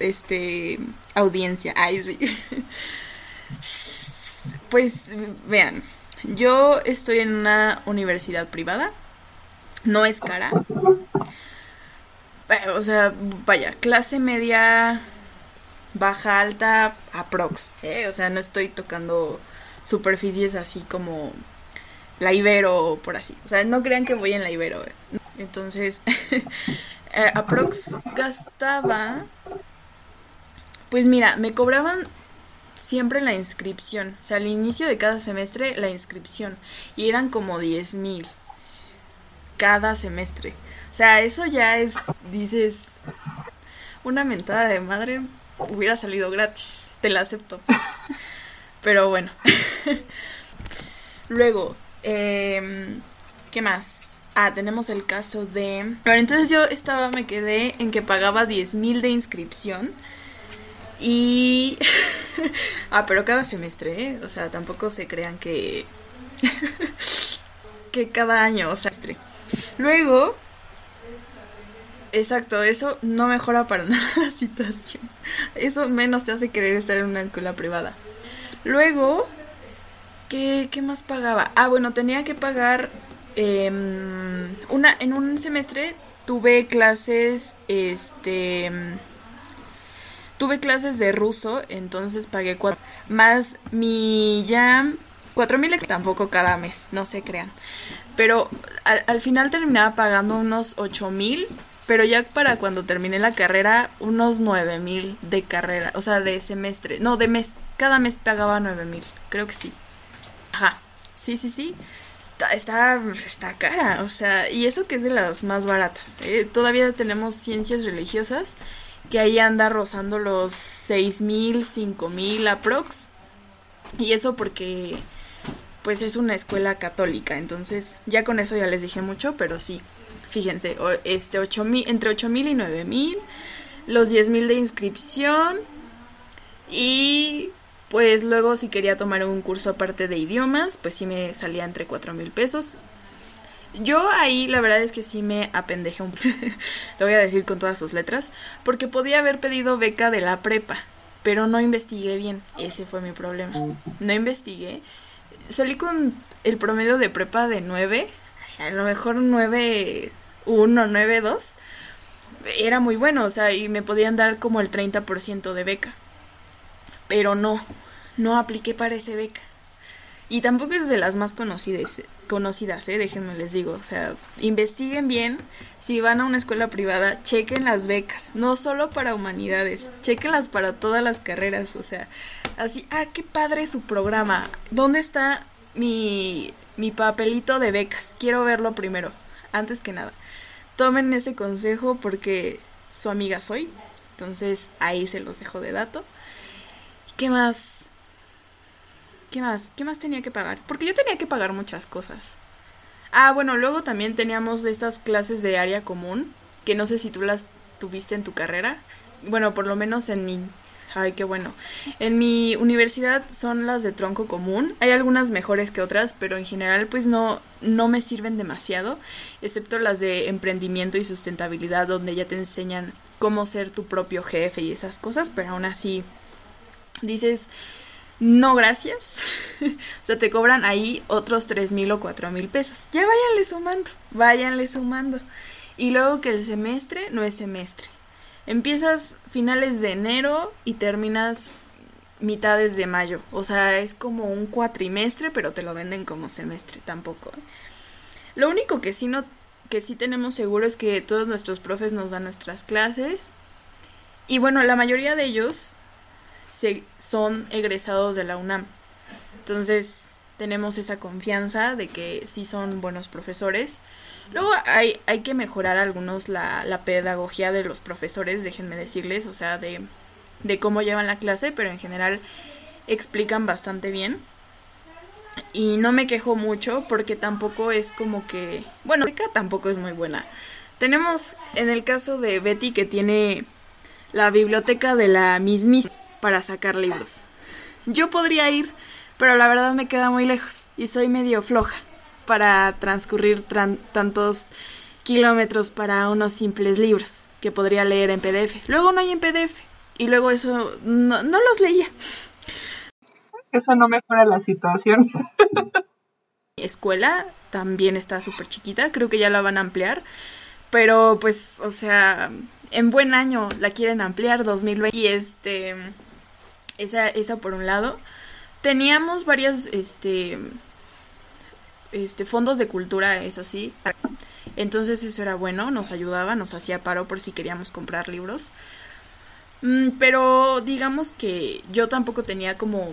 este, audiencia. Ay, sí. pues, vean, yo estoy en una universidad privada. No es cara. O sea, vaya, clase media, baja, alta, aprox. ¿eh? O sea, no estoy tocando superficies así como la Ibero por así. O sea, no crean que voy en la Ibero. ¿eh? Entonces, eh, aprox gastaba. Pues mira, me cobraban siempre la inscripción. O sea, al inicio de cada semestre la inscripción. Y eran como 10 mil cada semestre. O sea, eso ya es, dices, una mentada de madre hubiera salido gratis. Te la acepto. Pero bueno. Luego, eh, ¿qué más? Ah, tenemos el caso de... Bueno, entonces yo estaba, me quedé en que pagaba 10 mil de inscripción y... ah, pero cada semestre, ¿eh? O sea, tampoco se crean que... que cada año, o sea, Luego... Exacto, eso no mejora para nada la situación. Eso menos te hace querer estar en una escuela privada. Luego, ¿qué, qué más pagaba? Ah, bueno, tenía que pagar... Em, una, en un semestre tuve clases, este tuve clases de ruso, entonces pagué cuatro. Más mi ya cuatro mil tampoco cada mes, no se crean. Pero al, final terminaba pagando unos ocho mil, pero ya para cuando terminé la carrera, unos nueve mil de carrera, o sea, de semestre, no, de mes, cada mes pagaba nueve mil, creo que sí. Ajá, sí, sí, sí. Está, está, está cara, o sea, y eso que es de las más baratas. ¿eh? Todavía tenemos ciencias religiosas que ahí anda rozando los 6000, 5000 aprox. Y eso porque pues es una escuela católica, entonces ya con eso ya les dije mucho, pero sí. Fíjense, este 8000 entre 8000 y 9000, los 10000 de inscripción y pues luego si quería tomar un curso aparte de idiomas, pues sí me salía entre 4000 pesos yo ahí la verdad es que sí me apendejé un lo voy a decir con todas sus letras, porque podía haber pedido beca de la prepa, pero no investigué bien, ese fue mi problema. No investigué. Salí con el promedio de prepa de 9, a lo mejor 9, 1, 9, 2. Era muy bueno, o sea, y me podían dar como el 30% de beca. Pero no, no apliqué para esa beca. Y tampoco es de las más conocidas, conocidas, ¿eh? déjenme les digo. O sea, investiguen bien. Si van a una escuela privada, chequen las becas. No solo para humanidades, chequenlas para todas las carreras. O sea, así, ah, qué padre su programa. ¿Dónde está mi, mi papelito de becas? Quiero verlo primero, antes que nada. Tomen ese consejo porque su amiga soy. Entonces, ahí se los dejo de dato. ¿Qué más? ¿Qué más? ¿Qué más tenía que pagar? Porque yo tenía que pagar muchas cosas. Ah, bueno, luego también teníamos estas clases de área común, que no sé si tú las tuviste en tu carrera. Bueno, por lo menos en mi Ay, qué bueno. En mi universidad son las de tronco común. Hay algunas mejores que otras, pero en general pues no, no me sirven demasiado, excepto las de emprendimiento y sustentabilidad, donde ya te enseñan cómo ser tu propio jefe y esas cosas, pero aún así dices, no gracias. o sea, te cobran ahí otros tres mil o cuatro mil pesos. Ya váyanle sumando, váyanle sumando. Y luego que el semestre no es semestre. Empiezas finales de enero y terminas mitades de mayo. O sea, es como un cuatrimestre, pero te lo venden como semestre tampoco. ¿eh? Lo único que sí no que sí tenemos seguro es que todos nuestros profes nos dan nuestras clases. Y bueno, la mayoría de ellos son egresados de la UNAM. Entonces, tenemos esa confianza de que sí son buenos profesores. Luego hay, hay que mejorar algunos la, la pedagogía de los profesores, déjenme decirles, o sea, de, de cómo llevan la clase, pero en general explican bastante bien. Y no me quejo mucho porque tampoco es como que... Bueno, la tampoco es muy buena. Tenemos en el caso de Betty que tiene la biblioteca de la mismísima para sacar libros. Yo podría ir, pero la verdad me queda muy lejos y soy medio floja para transcurrir tantos kilómetros para unos simples libros que podría leer en PDF. Luego no hay en PDF y luego eso no, no los leía. Eso no mejora la situación. Escuela también está súper chiquita, creo que ya la van a ampliar. Pero pues, o sea, en buen año la quieren ampliar 2020 y este esa esa por un lado. Teníamos varias este este, fondos de cultura, eso sí. Entonces eso era bueno, nos ayudaba, nos hacía paro por si queríamos comprar libros. Mm, pero digamos que yo tampoco tenía como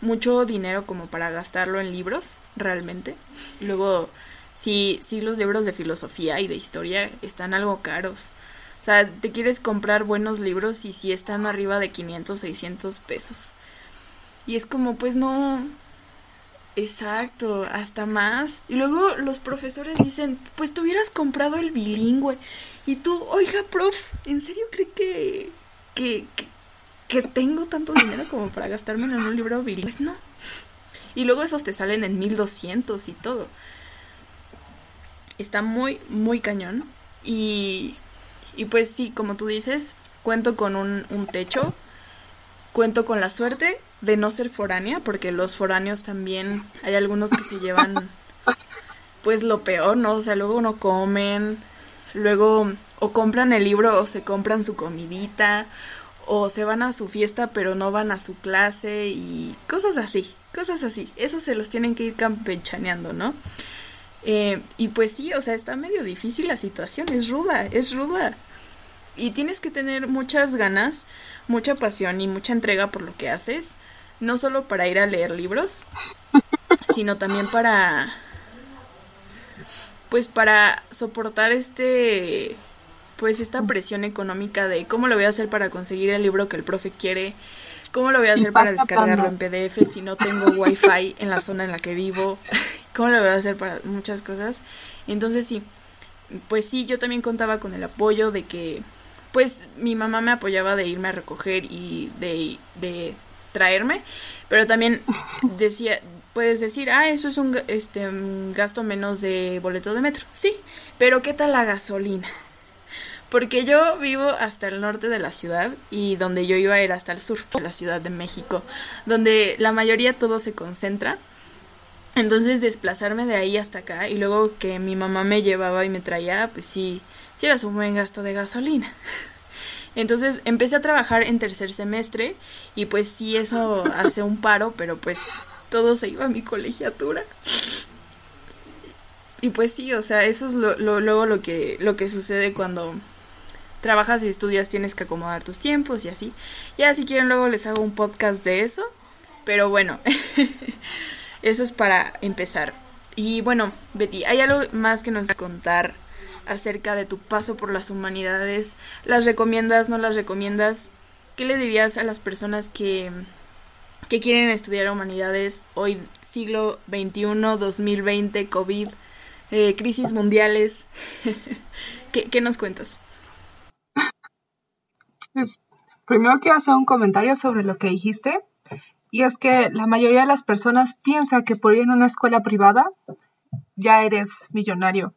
mucho dinero como para gastarlo en libros, realmente. Luego, sí, sí los libros de filosofía y de historia están algo caros. O sea, te quieres comprar buenos libros y si están arriba de 500, 600 pesos. Y es como, pues no, Exacto, hasta más. Y luego los profesores dicen, pues te hubieras comprado el bilingüe. Y tú, oiga, prof, ¿en serio cree que, que, que, tengo tanto dinero como para gastarme en un libro bilingüe? Pues no. Y luego esos te salen en 1200 y todo. Está muy, muy cañón. Y, y pues sí, como tú dices, cuento con un, un techo. Cuento con la suerte de no ser foránea, porque los foráneos también hay algunos que se llevan pues lo peor, ¿no? O sea, luego no comen, luego o compran el libro o se compran su comidita, o se van a su fiesta pero no van a su clase y cosas así, cosas así. Eso se los tienen que ir campechaneando, ¿no? Eh, y pues sí, o sea, está medio difícil la situación, es ruda, es ruda. Y tienes que tener muchas ganas, mucha pasión y mucha entrega por lo que haces, no solo para ir a leer libros, sino también para pues para soportar este pues esta presión económica de cómo lo voy a hacer para conseguir el libro que el profe quiere, cómo lo voy a hacer para descargarlo en PDF si no tengo wifi en la zona en la que vivo, cómo lo voy a hacer para muchas cosas. Entonces sí, pues sí, yo también contaba con el apoyo de que pues mi mamá me apoyaba de irme a recoger y de, de traerme, pero también decía, puedes decir, ah, eso es un, este, gasto menos de boleto de metro. Sí, pero ¿qué tal la gasolina? Porque yo vivo hasta el norte de la ciudad y donde yo iba era hasta el sur de la Ciudad de México, donde la mayoría todo se concentra. Entonces desplazarme de ahí hasta acá y luego que mi mamá me llevaba y me traía, pues sí, sí era un buen gasto de gasolina. Entonces empecé a trabajar en tercer semestre y pues sí, eso hace un paro, pero pues todo se iba a mi colegiatura. Y pues sí, o sea, eso es lo, luego lo que, lo que sucede cuando trabajas y estudias, tienes que acomodar tus tiempos y así. Ya si quieren luego les hago un podcast de eso, pero bueno, eso es para empezar. Y bueno, Betty, ¿hay algo más que nos contar acerca de tu paso por las humanidades? ¿Las recomiendas, no las recomiendas? ¿Qué le dirías a las personas que, que quieren estudiar humanidades hoy, siglo XXI, 2020, COVID? eh, crisis mundiales. ¿Qué, nos cuentas? Pues, primero quiero hacer un comentario sobre lo que dijiste. Y es que la mayoría de las personas piensa que por ir en una escuela privada ya eres millonario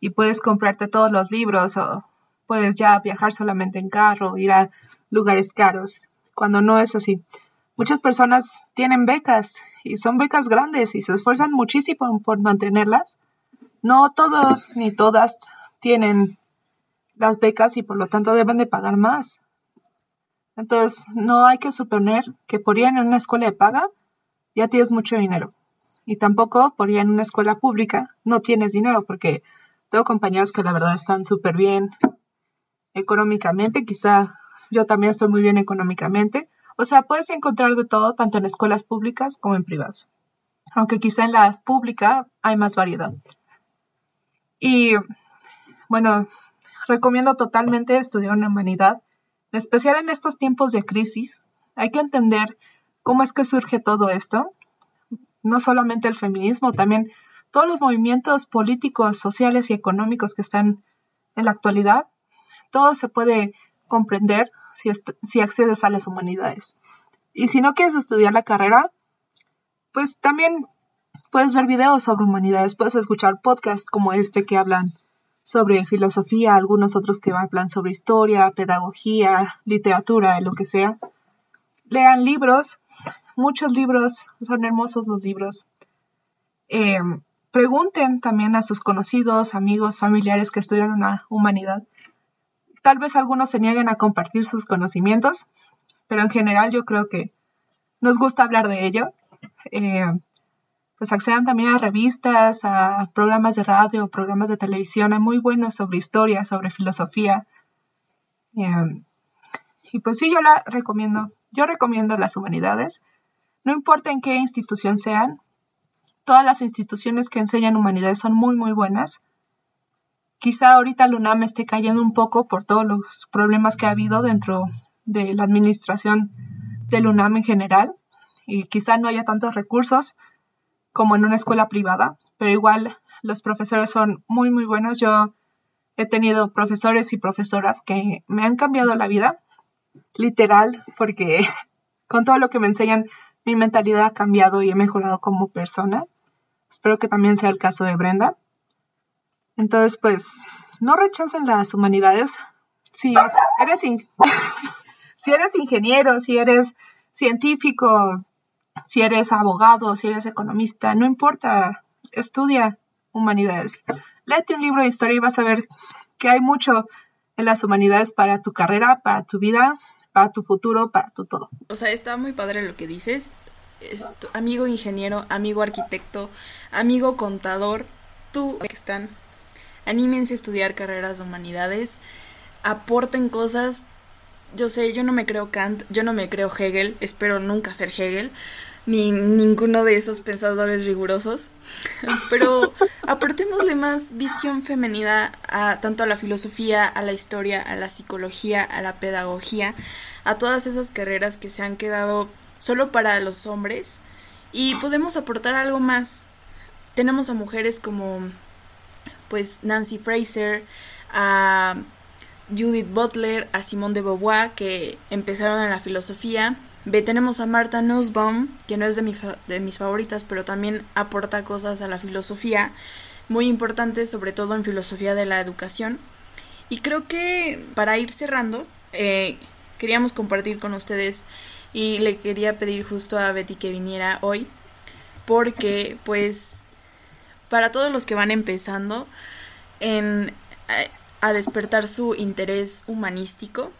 y puedes comprarte todos los libros o puedes ya viajar solamente en carro, ir a lugares caros, cuando no es así. Muchas personas tienen becas y son becas grandes y se esfuerzan muchísimo por mantenerlas. No todos ni todas tienen las becas y por lo tanto deben de pagar más. Entonces, no hay que suponer que por ir en una escuela de paga ya tienes mucho dinero. Y tampoco por ir en una escuela pública no tienes dinero, porque tengo compañeros que la verdad están súper bien económicamente. Quizá yo también estoy muy bien económicamente. O sea, puedes encontrar de todo, tanto en escuelas públicas como en privadas. Aunque quizá en la pública hay más variedad. Y bueno, recomiendo totalmente estudiar una humanidad en especial en estos tiempos de crisis, hay que entender cómo es que surge todo esto, no solamente el feminismo, también todos los movimientos políticos, sociales y económicos que están en la actualidad, todo se puede comprender si, si accedes a las humanidades. Y si no quieres estudiar la carrera, pues también puedes ver videos sobre humanidades, puedes escuchar podcasts como este que hablan sobre filosofía, algunos otros que hablan sobre historia, pedagogía, literatura, lo que sea. Lean libros, muchos libros, son hermosos los libros. Em, pregunten también a sus conocidos, amigos, familiares que estudian una humanidad. Tal vez algunos se nieguen a compartir sus conocimientos, pero en general yo creo que nos gusta hablar de ello. Em, pues accedan también a revistas, a programas de radio, programas de televisión, muy buenos sobre historia, sobre filosofía. Em, y pues sí, yo la recomiendo. Yo recomiendo las humanidades. No importa en qué institución sean, todas las instituciones que enseñan humanidades son muy, muy buenas. Quizá ahorita el UNAM esté cayendo un poco por todos los problemas que ha habido dentro de la administración del UNAM en general y quizá no haya tantos recursos como en una escuela privada, pero igual los profesores son muy, muy buenos. Yo he tenido profesores y profesoras que me han cambiado la vida, literal, porque con todo lo que me enseñan, mi mentalidad ha cambiado y he mejorado como persona. Espero que también sea el caso de Brenda. Entonces, pues, no rechacen las humanidades. Si eres, si eres ingeniero, si eres científico, si eres abogado, si eres economista, no importa, estudia humanidades. Léete un libro de historia y vas a ver que hay mucho en las humanidades para tu carrera, para tu vida, para tu futuro, para tu todo. O sea, está muy padre lo que dices. amigo ingeniero, amigo arquitecto, amigo contador, tú que están, anímense a estudiar carreras de humanidades, aporten cosas yo sé, yo no me creo Kant, yo no me creo Hegel, espero nunca ser Hegel, ni ninguno de esos pensadores rigurosos, pero aportémosle más visión femenina a tanto a la filosofía, a la historia, a la psicología, a la pedagogía, a todas esas carreras que se han quedado solo para los hombres y podemos aportar algo más. Tenemos a mujeres como pues Nancy Fraser, a Judith Butler, a Simone de Beauvoir, que empezaron en la filosofía. Tenemos a Martha Nussbaum, que no es de, de mis favoritas, pero también aporta cosas a la filosofía, muy importantes, sobre todo en filosofía de la educación. Y creo que para ir cerrando, eh, queríamos compartir con ustedes y le quería pedir justo a Betty que viniera hoy, porque pues para todos los que van empezando en, eh, a despertar su interés humanístico.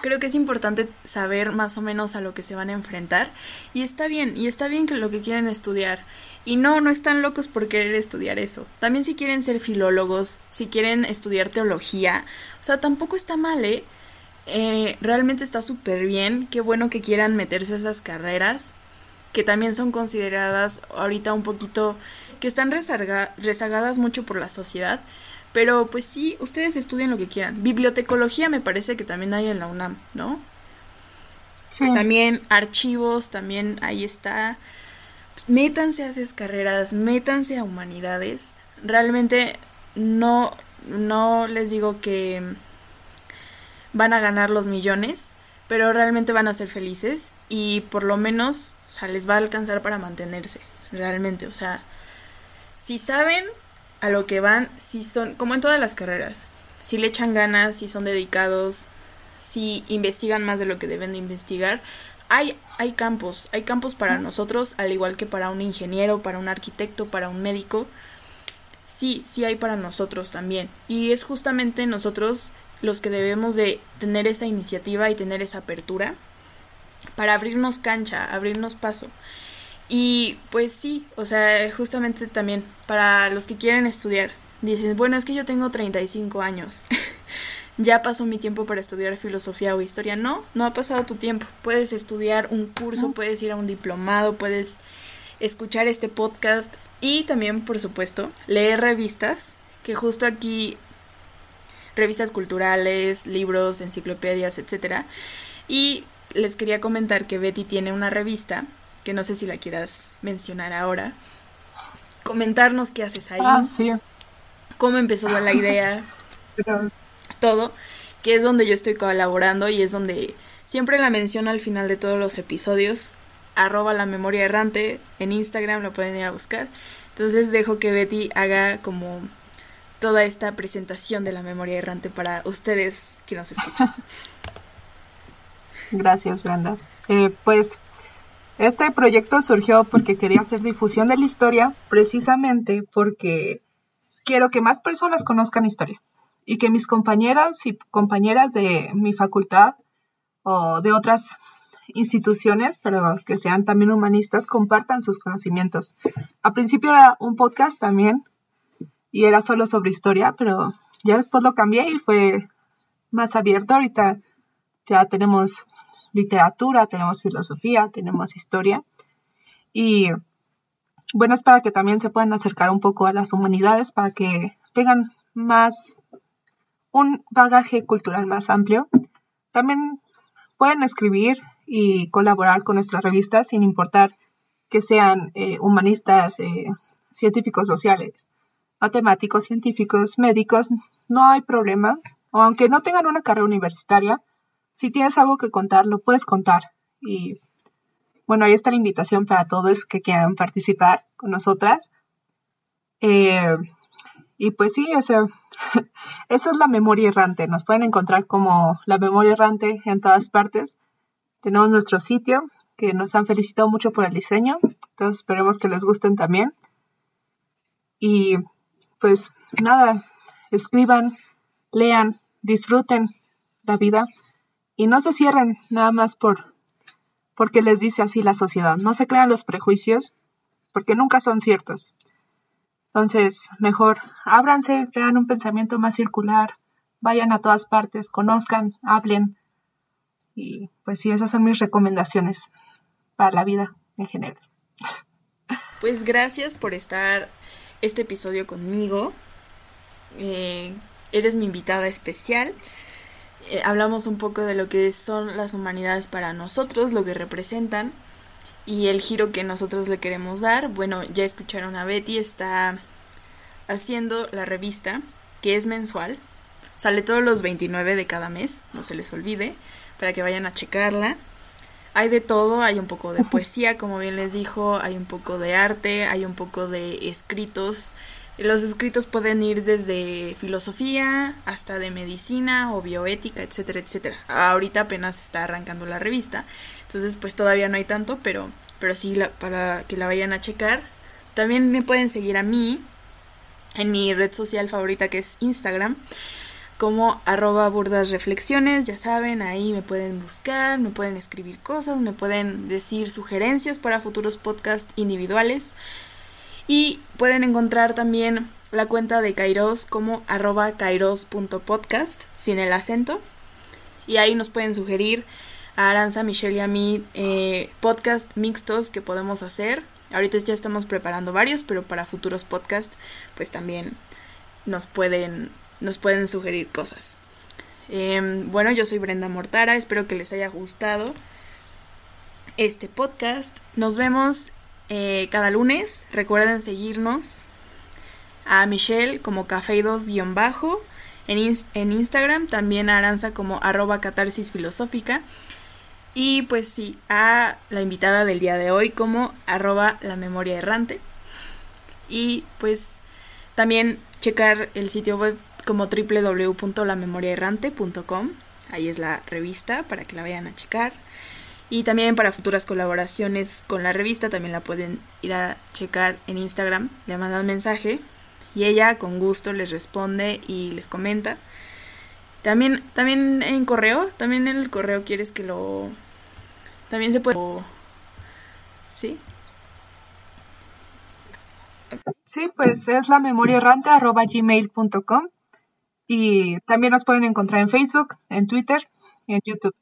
Creo que es importante saber más o menos a lo que se van a enfrentar y está bien, y está bien que lo que quieren estudiar. Y no, no están locos por querer estudiar eso. También si quieren ser filólogos, si quieren estudiar teología, o sea, tampoco está mal, ¿eh? eh realmente está súper bien, qué bueno que quieran meterse a esas carreras, que también son consideradas ahorita un poquito, que están rezagadas mucho por la sociedad, pero pues sí, ustedes estudien lo que quieran. Bibliotecología me parece que también hay en la UNAM, ¿no? Sí. También archivos, también ahí está. Métanse a esas carreras, métanse a humanidades. realmente no, no les digo que van a ganar los millones, pero realmente van a ser felices y por lo menos, o sea, les va a alcanzar para mantenerse, realmente, o sea, si saben a lo que van, si son, como en todas las carreras, si le echan ganas, si son dedicados, si investigan más de lo que deben de investigar, hay, hay campos, hay campos para nosotros, al igual que para un ingeniero, para un arquitecto, para un médico. Sí, sí hay para nosotros también. Y es justamente nosotros los que debemos de tener esa iniciativa y tener esa apertura para abrirnos cancha, abrirnos paso. Y pues sí, o sea, justamente también para los que quieren estudiar, dicen, bueno, es que yo tengo 35 años. ya pasó mi tiempo para estudiar filosofía o historia. No, no ha pasado tu tiempo. Puedes estudiar un curso, puedes ir a un diplomado, puedes escuchar este podcast y también, por supuesto, leer revistas, que justo aquí revistas culturales, libros, enciclopedias, etcétera. Y les quería comentar que Betty tiene una revista, que no sé si la quieras mencionar ahora. Comentarnos qué haces ahí. Ah, sí. Cómo empezó la idea. todo, que es donde yo estoy colaborando y es donde siempre la menciono al final de todos los episodios. Arroba la memoria errante en Instagram, lo pueden ir a buscar. Entonces dejo que Betty haga como toda esta presentación de la memoria errante para ustedes que nos escuchan. Gracias, Brenda. Eh, pues este proyecto surgió porque quería hacer difusión de la historia, precisamente porque quiero que más personas conozcan historia y que mis compañeras y compañeras de mi facultad o de otras instituciones, pero que sean también humanistas, compartan sus conocimientos. A principio era un podcast también y era solo sobre historia, pero ya después lo cambié y fue más abierto. Ahorita ya tenemos literatura, tenemos filosofía, tenemos historia y bueno, es para que también se puedan acercar un poco a las humanidades, para que tengan más un bagaje cultural más amplio. También pueden escribir y colaborar con nuestras revistas sin importar que sean eh, humanistas, eh, científicos sociales, matemáticos, científicos, médicos, no hay problema. O aunque no tengan una carrera universitaria, si tienes algo que contar, lo puedes contar. Y bueno, ahí está la invitación para todos que quieran participar con nosotras. Eh, y pues sí, eso, eso es la memoria errante. Nos pueden encontrar como la memoria errante en todas partes. Tenemos nuestro sitio, que nos han felicitado mucho por el diseño. Entonces esperemos que les gusten también. Y pues nada, escriban, lean, disfruten la vida y no se cierren nada más por porque les dice así la sociedad. No se crean los prejuicios porque nunca son ciertos. Entonces, mejor ábranse, tengan un pensamiento más circular, vayan a todas partes, conozcan, hablen. Y pues sí, esas son mis recomendaciones para la vida en general. Pues gracias por estar este episodio conmigo. Eh, eres mi invitada especial. Eh, hablamos un poco de lo que son las humanidades para nosotros, lo que representan y el giro que nosotros le queremos dar. Bueno, ya escucharon a Betty, está haciendo la revista, que es mensual. Sale todos los 29 de cada mes, no se les olvide, para que vayan a checarla. Hay de todo, hay un poco de poesía, como bien les dijo, hay un poco de arte, hay un poco de escritos. Los escritos pueden ir desde filosofía hasta de medicina o bioética, etcétera, etcétera. Ahorita apenas está arrancando la revista, entonces pues todavía no hay tanto, pero, pero sí para que la vayan a checar. También me pueden seguir a mí en mi red social favorita que es Instagram como arroba burdas reflexiones, ya saben, ahí me pueden buscar, me pueden escribir cosas, me pueden decir sugerencias para futuros podcasts individuales y pueden encontrar también la cuenta de Kairos como arroba kairos.podcast sin el acento y ahí nos pueden sugerir a Aranza, Michelle y a mí eh, podcast mixtos que podemos hacer. Ahorita ya estamos preparando varios, pero para futuros podcasts, pues también nos pueden, nos pueden sugerir cosas. Em, bueno, yo soy Brenda Mortara, espero que les haya gustado este podcast. Nos vemos eh, cada lunes. Recuerden seguirnos a Michelle como cafeidos-bajo en, en Instagram, también a Aranza como arroba catarsis filosófica. Y pues sí, a la invitada del día de hoy como arroba la memoria errante. Y pues también checar el sitio web como www.lamemoriaerrante.com. Ahí es la revista para que la vayan a checar. Y también para futuras colaboraciones con la revista también la pueden ir a checar en Instagram. Le mandan mensaje y ella con gusto les responde y les comenta. También, también en correo, también en el correo quieres que lo... También se puede... ¿Sí? Sí, pues es la memoria errante gmail.com y también nos pueden encontrar en Facebook, en Twitter y en YouTube.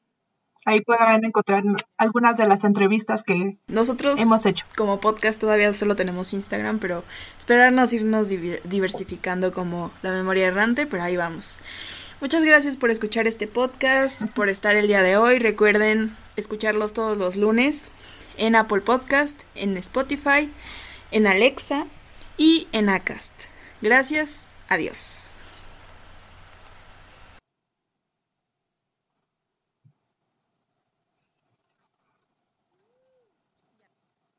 Ahí podrán encontrar algunas de las entrevistas que nosotros hemos hecho. Como podcast todavía solo tenemos Instagram, pero esperarnos irnos diversificando como la memoria errante, pero ahí vamos. Muchas gracias por escuchar este podcast, por estar el día de hoy. Recuerden escucharlos todos los lunes en Apple Podcast, en Spotify, en Alexa y en Acast. Gracias, adiós.